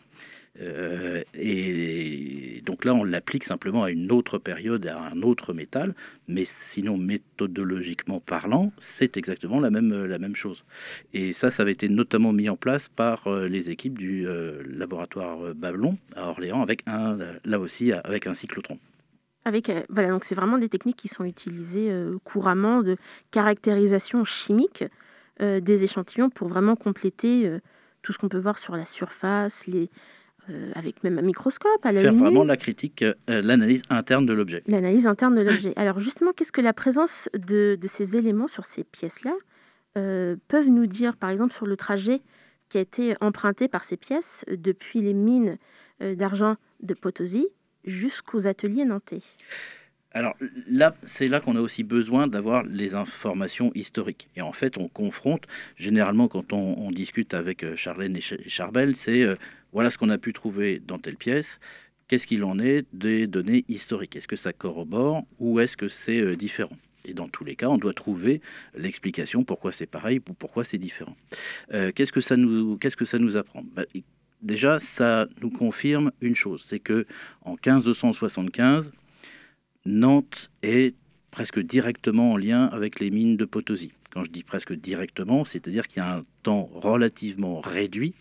Euh, et donc là, on l'applique simplement à une autre période, à un autre métal, mais sinon méthodologiquement parlant, c'est exactement la même, la même chose. Et ça, ça avait été notamment mis en place par euh, les équipes du euh, laboratoire Babylon à Orléans, avec un, là aussi avec un cyclotron. Avec, voilà, donc c'est vraiment des techniques qui sont utilisées couramment de caractérisation chimique des échantillons pour vraiment compléter tout ce qu'on peut voir sur la surface, les, euh, avec même un microscope à Faire vraiment la critique, euh, l'analyse interne de l'objet. L'analyse interne de l'objet. Alors justement, qu'est-ce que la présence de, de ces éléments sur ces pièces-là euh, peuvent nous dire, par exemple, sur le trajet qui a été emprunté par ces pièces euh, depuis les mines euh, d'argent de Potosi jusqu'aux ateliers nantais? Alors là, c'est là qu'on a aussi besoin d'avoir les informations historiques. Et en fait, on confronte, généralement quand on, on discute avec euh, Charlène et Ch- et Charbel, c'est euh, voilà ce qu'on a pu trouver dans telle pièce, qu'est-ce qu'il en est des données historiques? Est-ce que ça corrobore ou est-ce que c'est euh, différent? Et dans tous les cas, on doit trouver l'explication pourquoi c'est pareil ou pourquoi c'est différent. Euh, qu'est-ce que ça nous, apprend? Bah, Déjà, ça nous confirme une chose, c'est que en 1575, Nantes est presque directement en lien avec les mines de Potosi. Quand je dis presque directement, c'est-à-dire qu'il y a un temps relativement réduit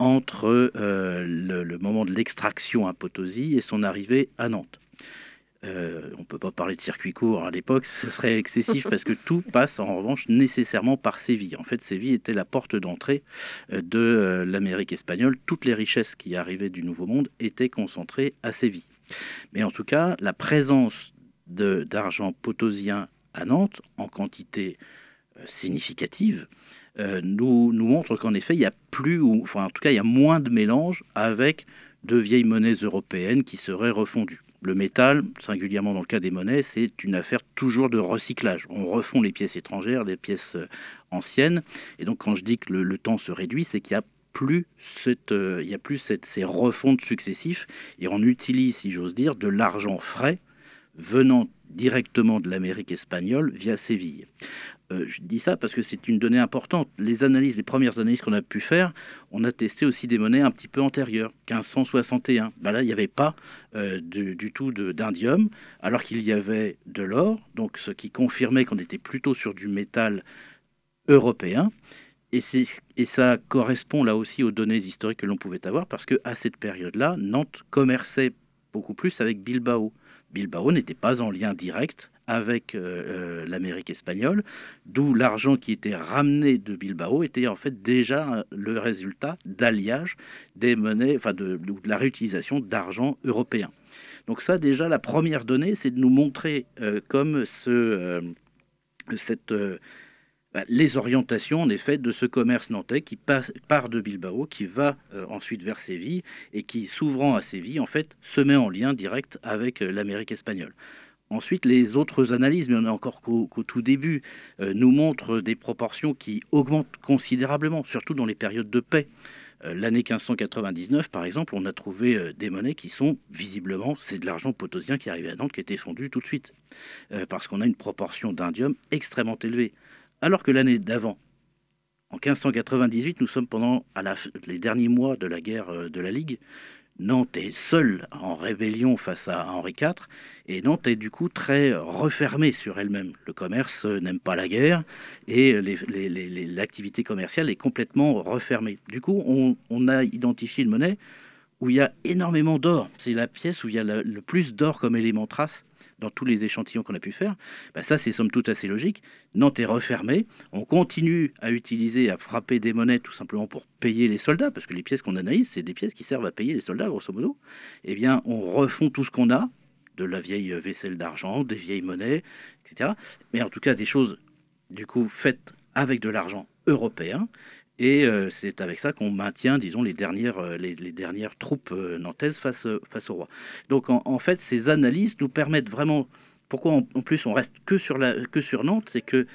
entre euh, le, le moment de l'extraction à Potosi et son arrivée à Nantes. Euh, on ne peut pas parler de circuit court à l'époque, ce serait excessif parce que tout [laughs] passe en revanche nécessairement par Séville. En fait, Séville était la porte d'entrée euh, de l'Amérique espagnole. Toutes les richesses qui arrivaient du Nouveau Monde étaient concentrées à Séville. Mais en tout cas, la présence d'argent potosien à Nantes en quantité significative euh, nous, nous montre qu'en effet, il y a plus, ou enfin en tout cas, il y a moins de mélange avec de vieilles monnaies européennes qui seraient refondues. Le métal, singulièrement dans le cas des monnaies, c'est une affaire toujours de recyclage. On refond les pièces étrangères, les pièces euh, anciennes. Et donc, quand je dis que le, le temps se réduit, c'est qu'il y a plus cette, euh, il y a plus cette, ces refontes successifs et on utilise, si j'ose dire, de l'argent frais venant directement de l'Amérique espagnole via Séville. Euh, je dis ça parce que c'est une donnée importante. Les analyses, les premières analyses qu'on a pu faire, on a testé aussi des monnaies un petit peu antérieures, 1561. Ben là, il n'y avait pas euh, du, tout d'indium, alors qu'il y avait de l'or, donc ce qui confirmait qu'on était plutôt sur du métal européen. Et, et ça correspond là aussi aux données historiques que l'on pouvait avoir, parce qu'à cette période-là, Nantes commerçait beaucoup plus avec Bilbao. Bilbao n'était pas en lien direct avec euh, euh, l'Amérique espagnole, d'où l'argent qui était ramené de Bilbao était en fait déjà euh, le résultat d'alliage des monnaies, enfin de, la réutilisation d'argent européen. Donc ça déjà, la première donnée, c'est de nous montrer comme ce, cette, bah, les orientations en effet de ce commerce nantais qui passe, part de Bilbao, qui va ensuite vers Séville et qui, s'ouvrant à Séville, en fait, se met en lien direct avec l'Amérique espagnole. Ensuite, les autres analyses, mais on est encore qu'au tout début, euh, nous montrent des proportions qui augmentent considérablement, surtout dans les périodes de paix. Euh, L'année 1599, par exemple, on a trouvé euh, des monnaies qui sont visiblement, c'est de l'argent potosien qui arrivait à Nantes, qui était fondu tout de suite, parce qu'on a une proportion d'indium extrêmement élevée. Alors que l'année d'avant, en 1598, nous sommes pendant les derniers mois de la guerre de la Ligue. Nantes est seule en rébellion face à Henri IV, et Nantes est du coup très refermée sur elle-même. Le commerce n'aime pas la guerre, et l'activité commerciale est complètement refermée. Du coup, on, a identifié une monnaie où il y a énormément d'or. C'est la pièce où il y a le plus d'or comme élément trace dans tous les échantillons qu'on a pu faire. Bah, ça, c'est somme toute assez logique. Nantes est refermée. On continue à utiliser, à frapper des monnaies tout simplement pour payer les soldats, parce que les pièces qu'on analyse, c'est des pièces qui servent à payer les soldats, grosso modo. Eh bien, on refond tout ce qu'on a, de la vieille vaisselle d'argent, des vieilles monnaies, etc. Mais en tout cas, des choses, du coup, faites avec de l'argent européen. Et euh, c'est avec ça qu'on maintient, disons, les dernières, euh, les, dernières troupes euh, nantaises face, face au roi. Donc, en, fait, ces analyses nous permettent vraiment. Pourquoi, en, plus, on reste que sur, la, que sur Nantes C'est que,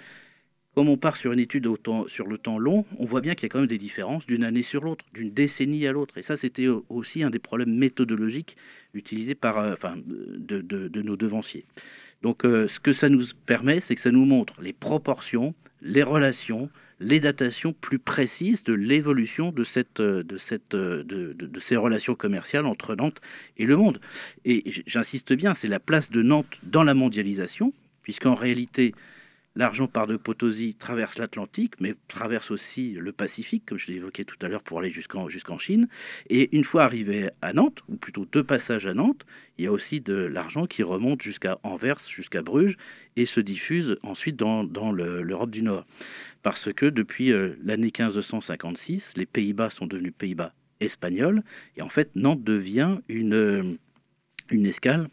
comme on part sur une étude au sur le temps long, on voit bien qu'il y a quand même des différences d'une année sur l'autre, d'une décennie à l'autre. Et ça, c'était aussi un des problèmes méthodologiques utilisés par, enfin, de, de- nos devanciers. Donc, ce que ça nous permet, c'est que ça nous montre les proportions, les relations, les datations plus précises de l'évolution de, cette, euh, de, cette, euh, de, ces relations commerciales entre Nantes et le monde. Et j'insiste bien, c'est la place de Nantes dans la mondialisation, puisqu'en réalité, L'argent part de Potosi, traverse l'Atlantique, mais traverse aussi le Pacifique, comme je l'ai évoqué tout à l'heure, pour aller jusqu'en Chine. Et une fois arrivé à Nantes, ou plutôt deux passages à Nantes, il y a aussi de l'argent qui remonte jusqu'à Anvers, jusqu'à Bruges, et se diffuse ensuite dans, dans le- l'Europe du Nord. Parce que depuis euh, l'année 1556, les Pays-Bas sont devenus Pays-Bas espagnols, et en fait, Nantes devient une, euh, une escale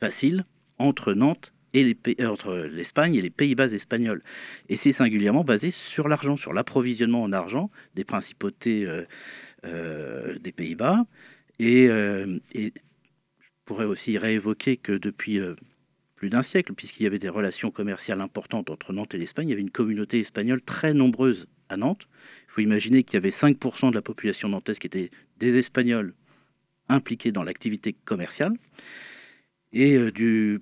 facile entre Nantes les euh, entre l'Espagne et les Pays-Bas espagnols. Et c'est singulièrement basé sur l'argent, sur l'approvisionnement en argent des principautés euh, euh, des Pays-Bas. Et, je pourrais aussi réévoquer que depuis plus d'un siècle, puisqu'il y avait des relations commerciales importantes entre Nantes et l'Espagne, il y avait une communauté espagnole très nombreuse à Nantes. Il faut imaginer qu'il y avait 5% de la population nantaise qui étaient des Espagnols impliqués dans l'activité commerciale. Et du,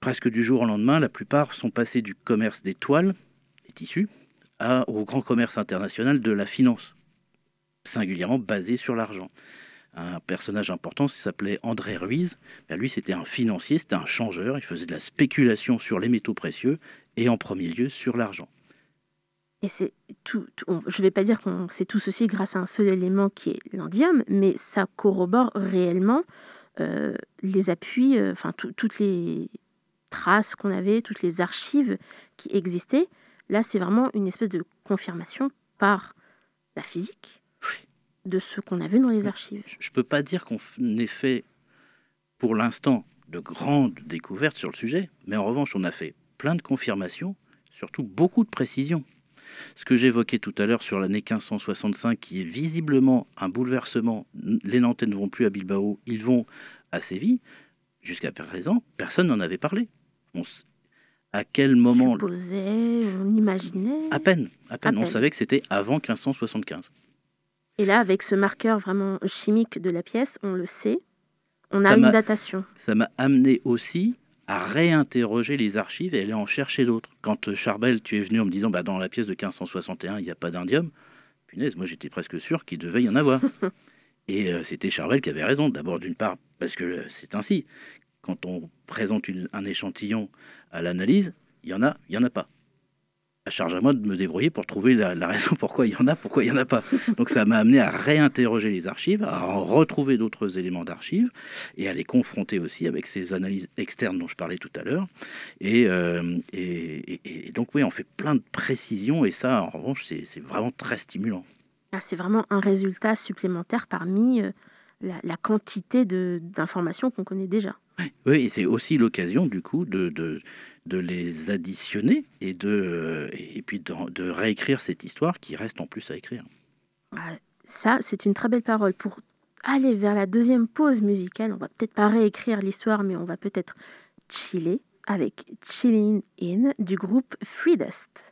presque du jour au lendemain, la plupart sont passés du commerce des toiles, des tissus, au grand commerce international de la finance, singulièrement basé sur l'argent. Un personnage important s'appelait André Ruiz. Ben, lui, c'était un financier, c'était un changeur. Il faisait de la spéculation sur les métaux précieux et en premier lieu sur l'argent. Et c'est tout, je ne vais pas dire qu'on sait tout ceci grâce à un seul élément qui est l'indium, mais ça corrobore réellement euh, les appuis, euh, enfin tout- toutes les traces qu'on avait, toutes les archives qui existaient. Là, c'est vraiment une espèce de confirmation par la physique de ce qu'on a vu dans les archives. Je ne peux pas dire qu'on ait fait, pour l'instant, de grandes découvertes sur le sujet, mais en revanche, on a fait plein de confirmations, surtout beaucoup de précisions. Ce que j'évoquais tout à l'heure sur l'année 1565, qui est visiblement un bouleversement, les Nantais ne vont plus à Bilbao, ils vont à Séville, jusqu'à présent, personne n'en avait parlé. On s- à quel On moment supposait, on imaginait. À peine, à peine. À On peine. savait que c'était avant 1575. Et là, avec ce marqueur vraiment chimique de la pièce, on le sait, on Ça a une datation. ça m'a amené aussi à réinterroger les archives et aller en chercher d'autres. Quand euh, Charbel, tu es venu en me disant, bah, dans la pièce de 1561, il n'y a pas d'indium, punaise, moi j'étais presque sûr qu'il devait y en avoir. [laughs] et euh, c'était Charbel qui avait raison. D'abord, d'une part, parce que euh, c'est ainsi. Quand on présente un échantillon à l'analyse, il y en a, il y en a pas. À charge à moi de me débrouiller pour trouver la, raison [laughs] pourquoi il y en a, pourquoi il y en a pas. Donc ça m'a amené à réinterroger les archives, à en retrouver d'autres éléments d'archives et à les confronter aussi avec ces analyses externes dont je parlais tout à l'heure. Et, euh, donc oui, on fait plein de précisions et ça, en revanche, c'est c'est vraiment très stimulant. Ah, c'est vraiment un résultat supplémentaire parmi euh, la, la quantité d'informations qu'on connaît déjà. Oui, et c'est aussi l'occasion du coup de, de, de les additionner et, de, euh, et puis de, de réécrire cette histoire qui reste en plus à écrire. Ah, Ça, c'est une très belle parole. Pour aller vers la deuxième pause musicale, on va peut-être pas réécrire l'histoire, mais on va peut-être chiller avec Chillin' In du groupe Free Dust.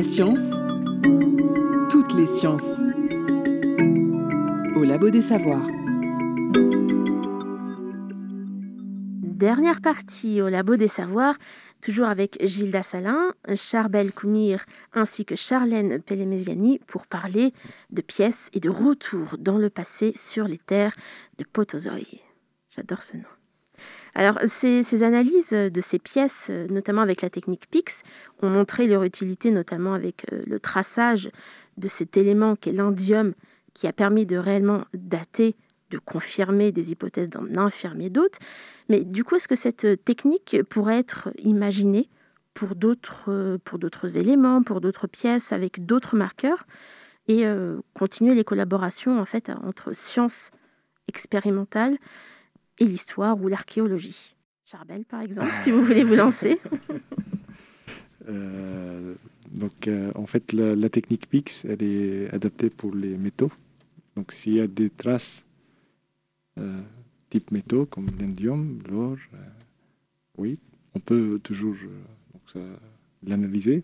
La science, toutes les sciences. Au Labo des Savoirs. Dernière partie au Labo des Savoirs, toujours avec Gilda Salin, Charbel Koumir ainsi que Charlène Pellemesiani pour parler de pièces et de retour dans le passé sur les terres de Potozoï. J'adore ce nom. Alors, ces, analyses de ces pièces, notamment avec la technique PIX, ont montré leur utilité, notamment avec euh, le traçage de cet élément qu'est l'indium, qui a permis de réellement dater, de confirmer des hypothèses d'en infirmer d'autres. Mais du coup, est-ce que cette euh, technique pourrait être imaginée pour d'autres, euh, pour d'autres éléments, pour d'autres pièces, avec d'autres marqueurs, et continuer les collaborations en fait entre sciences expérimentales et l'histoire ou l'archéologie Charbel, par exemple, si vous voulez vous [laughs] lancer. Euh, donc, euh, en fait, la, la technique PIX, elle est adaptée pour les métaux. Donc, s'il y a des traces euh, type métaux comme l'indium, l'or, oui, on peut toujours l'analyser.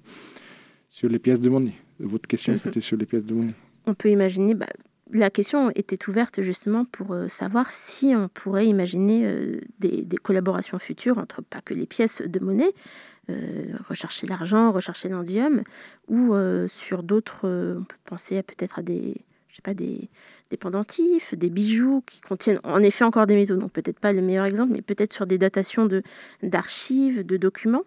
Sur les pièces de monnaie. Votre question, [laughs] c'était sur les pièces de monnaie. on peut imaginer, bah, la question était ouverte justement pour euh, savoir si on pourrait imaginer euh, des, collaborations futures entre pas que les pièces de monnaie, euh, rechercher l'argent, rechercher l'indium, ou sur d'autres, on peut penser peut-être à des, je sais pas, des, des pendentifs, des bijoux qui contiennent en effet encore des métaux, donc peut-être pas le meilleur exemple, mais peut-être sur des datations de, d'archives, de documents.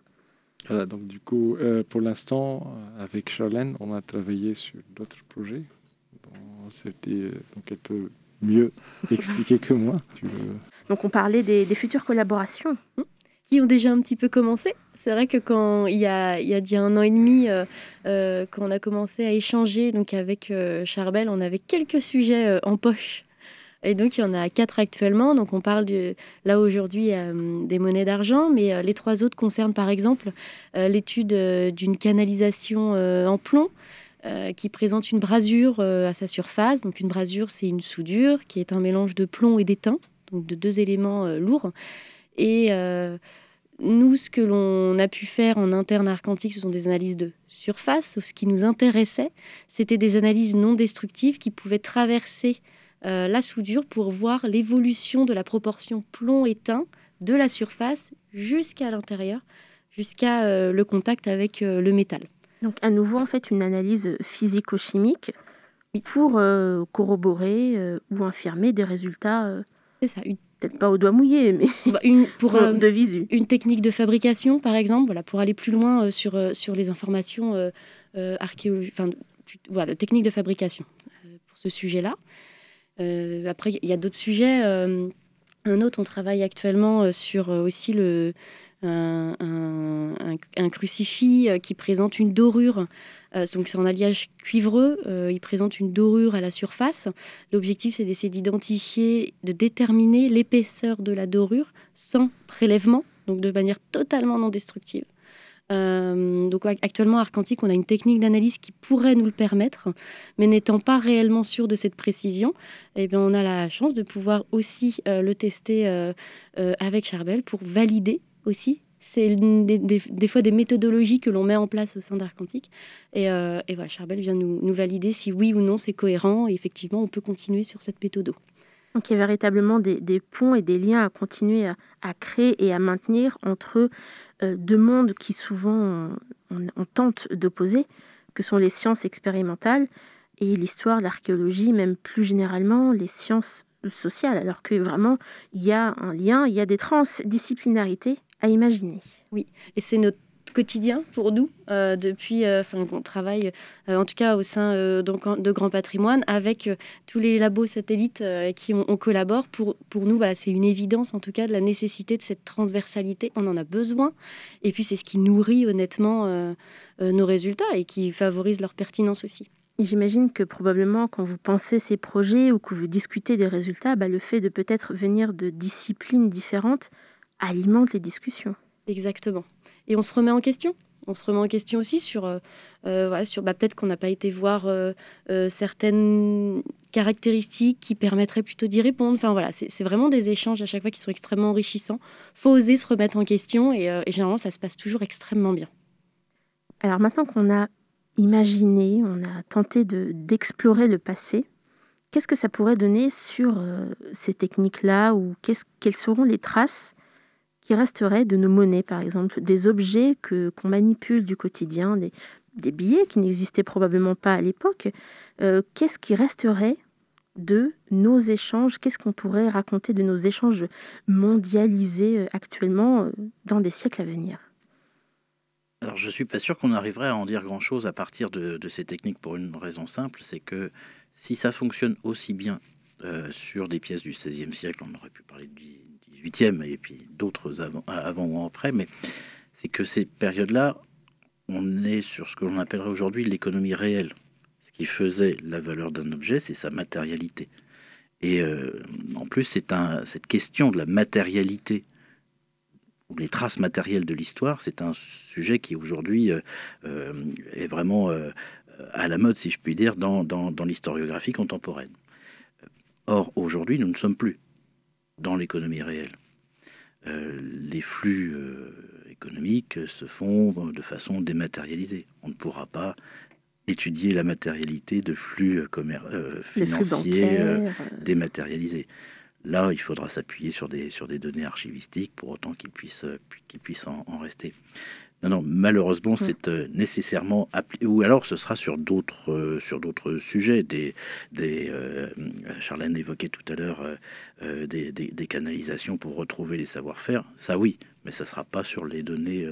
Voilà, donc du coup, pour l'instant, avec Charlène, on a travaillé sur d'autres projets. C'était, euh, donc elle peut mieux [laughs] expliquer que moi. Tu veux- Donc on parlait des, des futures collaborations. qui ont déjà un petit peu commencé. C'est vrai que quand il y a, il y a déjà un an et demi, euh, euh, quand on a commencé à échanger donc avec euh, Charbel, on avait quelques sujets euh, en poche. Et donc, il y en a quatre actuellement. Donc, on parle de, là aujourd'hui euh, des monnaies d'argent, mais euh, les trois autres concernent par exemple euh, l'étude euh, d'une canalisation euh, en plomb euh, qui présente une brasure euh, à sa surface. Donc, une brasure, c'est une soudure qui est un mélange de plomb et d'étain, donc de deux éléments euh, lourds. Et nous, ce que l'on a pu faire en interne Arcantique, ce sont des analyses de surface. Ce qui nous intéressait, c'était des analyses non destructives qui pouvaient traverser la soudure pour voir l'évolution de la proportion plomb-étain de la surface jusqu'à l'intérieur, jusqu'à le contact avec le métal. Donc à nouveau, en fait, une analyse physico-chimique pour euh, corroborer euh, ou infirmer des résultats, euh, C'est ça, une, peut-être pas au doigt mouillé, [laughs] mais bah, une- pour, euh, de visu. une technique de fabrication, par exemple, voilà, pour aller plus loin euh, sur, euh, sur les informations euh, euh, archéologiques, enfin, voilà, technique de fabrication euh, pour ce sujet-là. Euh, après, il y a d'autres sujets. euh, un autre, on travaille actuellement euh, sur euh, aussi le, un, crucifix euh, qui présente une dorure. Euh, donc, c'est en alliage cuivreux. euh, il présente une dorure à la surface. L'objectif, c'est d'essayer d'identifier, de déterminer l'épaisseur de la dorure sans prélèvement, donc de manière totalement non destructive. Donc ac- actuellement Arcantique, on a une technique d'analyse qui pourrait nous le permettre, mais n'étant pas réellement sûr de cette précision, eh bien, on a la chance de pouvoir aussi le tester avec Charbel pour valider C'est des, fois des méthodologies que l'on met en place au sein d'Arcantique. Et, euh, voilà, Charbel vient nous, valider si oui ou non c'est cohérent. Et effectivement, on peut continuer sur cette méthode. Donc il y a véritablement des, ponts et des liens à continuer à, créer et à maintenir entre euh, deux mondes qui souvent on- on tente d'opposer, que sont les sciences expérimentales et l'histoire, l'archéologie, même plus généralement les sciences sociales, alors que vraiment il y a un lien, il y a des transdisciplinarités à imaginer. Et c'est notre quotidien pour nous euh, depuis, euh, enfin, on travaille euh, en tout cas au sein euh, donc, en- de Grand Patrimoine avec euh, tous les labos satellites euh, qui on, on collabore. Pour, pour nous, voilà, c'est une évidence en tout cas de la nécessité de cette transversalité. On en a besoin. Et puis c'est ce qui nourrit honnêtement euh, euh, nos résultats et qui favorise leur pertinence aussi. J'imagine que probablement quand vous pensez ces projets ou que vous discutez des résultats, bah, le fait de peut-être venir de disciplines différentes alimente les discussions. Exactement. Et on se remet en question. On se remet en question aussi sur, euh, euh, voilà, sur bah, peut-être qu'on n'a pas été voir euh, euh, certaines caractéristiques qui permettraient plutôt d'y répondre. Enfin voilà, c'est vraiment des échanges à chaque fois qui sont extrêmement enrichissants. Faut oser se remettre en question et, et généralement ça se passe toujours extrêmement bien. Alors maintenant qu'on a imaginé, on a tenté d'explorer le passé. Qu'est-ce que ça pourrait donner sur ces techniques-là ou quelles seront les traces qui resteraient de nos monnaies, par exemple, des objets que qu'on manipule du quotidien, des, billets qui n'existaient probablement pas à l'époque. Euh, qu'est-ce qui resterait de nos échanges? Qu'est-ce qu'on pourrait raconter de nos échanges mondialisés euh, actuellement dans des siècles à venir? Alors, je suis pas sûr qu'on arriverait à en dire grand-chose à partir de, ces techniques pour une raison simple, c'est que si ça fonctionne aussi bien euh, sur des pièces du XVIe siècle, on aurait pu parler du Et puis d'autres avant, ou après, mais c'est que ces périodes-là, on est sur ce que l'on appellerait aujourd'hui l'économie réelle. Ce qui faisait la valeur d'un objet, c'est sa matérialité. Et euh, en plus, c'est un, cette question de la matérialité les traces matérielles de l'histoire, c'est un sujet qui aujourd'hui euh, euh, est vraiment à la mode, si je puis dire, dans, dans, l'historiographie contemporaine. Or, aujourd'hui, nous ne sommes plus dans l'économie réelle. les flux économiques se font de façon dématérialisée. On ne pourra pas étudier la matérialité de flux financiers dématérialisés. Là, il faudra s'appuyer sur des, sur des données archivistiques pour autant qu'ils puissent, euh, qu'ils puissent en, rester. Non, non, malheureusement, c'est euh, nécessairement ou alors ce sera sur d'autres, euh, sur d'autres sujets. Des, des Charlène évoquait tout à l'heure des, des, canalisations pour retrouver les savoir-faire. Ça, oui, mais ça ne sera pas sur les données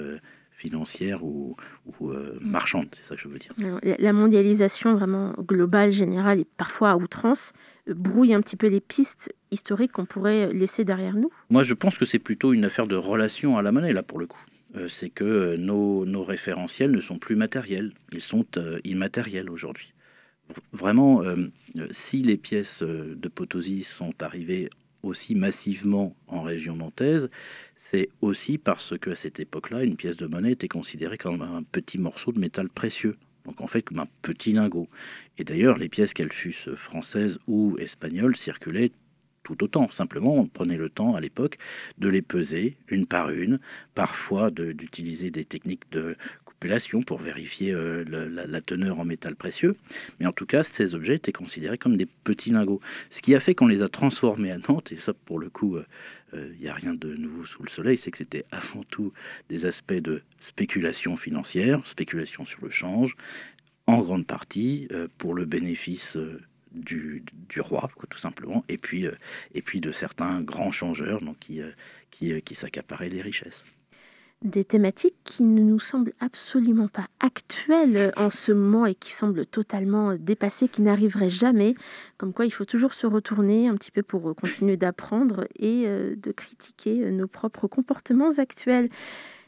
financières ou, ou mm. marchandes, c'est ça que je veux dire. la mondialisation vraiment globale, générale et parfois à outrance brouille un petit peu les pistes historiques qu'on pourrait laisser derrière nous Moi, je pense que c'est plutôt une affaire de relation à la monnaie, là, pour le coup. Euh, c'est que euh, nos, référentiels ne sont plus matériels, ils sont euh, immatériels aujourd'hui. Vraiment, si les pièces de Potosi sont arrivées aussi massivement en région nantaise, c'est aussi parce qu'à cette époque-là, une pièce de monnaie était considérée comme un petit morceau de métal précieux donc en fait comme un petit lingot. Et d'ailleurs, les pièces, qu'elles fussent françaises ou espagnoles, circulaient tout autant. Simplement, on prenait le temps à l'époque de les peser une par une, parfois d'utiliser des techniques de cupellation pour vérifier euh, la, teneur en métal précieux. Mais en tout cas, ces objets étaient considérés comme des petits lingots. Ce qui a fait qu'on les a transformés à Nantes, et ça pour le coup, euh, il euh, n'y a rien de nouveau sous le soleil, c'est que c'était avant tout des aspects de spéculation financière, spéculation sur le change, en grande partie euh, pour le bénéfice euh, du, roi, tout simplement, et puis, et puis de certains grands changeurs donc, qui, qui, qui s'accaparaient les richesses des thématiques qui ne nous semblent absolument pas actuelles en ce moment et qui semblent totalement dépassées, qui n'arriveraient jamais. Comme quoi, il faut toujours se retourner un petit peu pour continuer d'apprendre et euh, de critiquer euh, nos propres comportements actuels.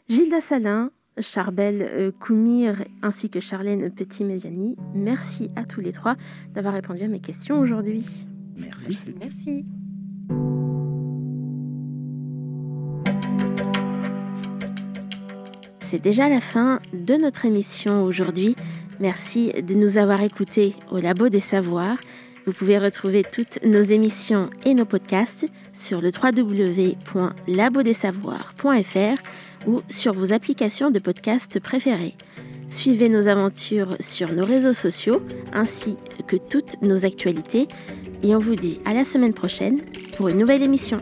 Gilda Salin, Charbel euh, Koumir ainsi que Charlène Petit-Méziani, merci à tous les trois d'avoir répondu à mes questions aujourd'hui. Merci. Merci. c'est déjà la fin de notre émission aujourd'hui. Merci de nous avoir écoutés au Labo des Savoirs. Vous pouvez retrouver toutes nos émissions et nos podcasts sur le www.labodessavoirs.fr ou sur vos applications de podcast préférées. Suivez nos aventures sur nos réseaux sociaux ainsi que toutes nos actualités et on vous dit à la semaine prochaine pour une nouvelle émission.